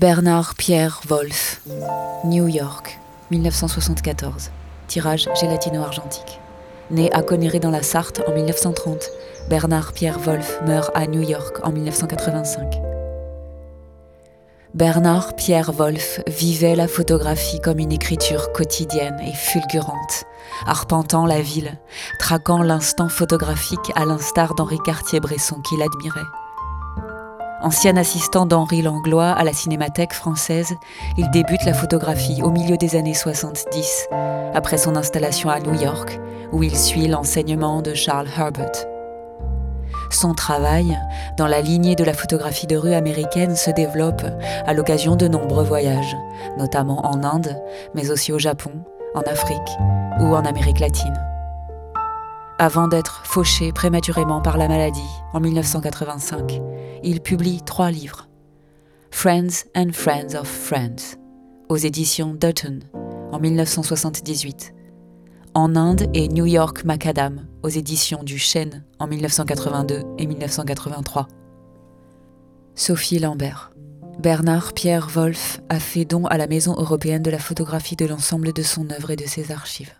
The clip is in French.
Bernard Pierre Wolff, New York, 1974. Tirage gélatino-argentique. Né à Conneré dans la Sarthe en 1930, Bernard Pierre Wolff meurt à New York en 1985. Bernard Pierre Wolff vivait la photographie comme une écriture quotidienne et fulgurante, arpentant la ville, traquant l'instant photographique à l'instar d'Henri Cartier-Bresson qu'il admirait. Ancien assistant d'Henri Langlois à la Cinémathèque française, il débute la photographie au milieu des années 70, après son installation à New York, où il suit l'enseignement de Charles Herbert. Son travail, dans la lignée de la photographie de rue américaine, se développe à l'occasion de nombreux voyages, notamment en Inde, mais aussi au Japon, en Afrique ou en Amérique latine. Avant d'être fauché prématurément par la maladie en 1985, il publie trois livres. Friends and Friends of Friends, aux éditions Dutton, en 1978 en Inde et New York Macadam aux éditions du Chêne en 1982 et 1983. Sophie Lambert. Bernard Pierre Wolff a fait don à la Maison européenne de la photographie de l'ensemble de son œuvre et de ses archives.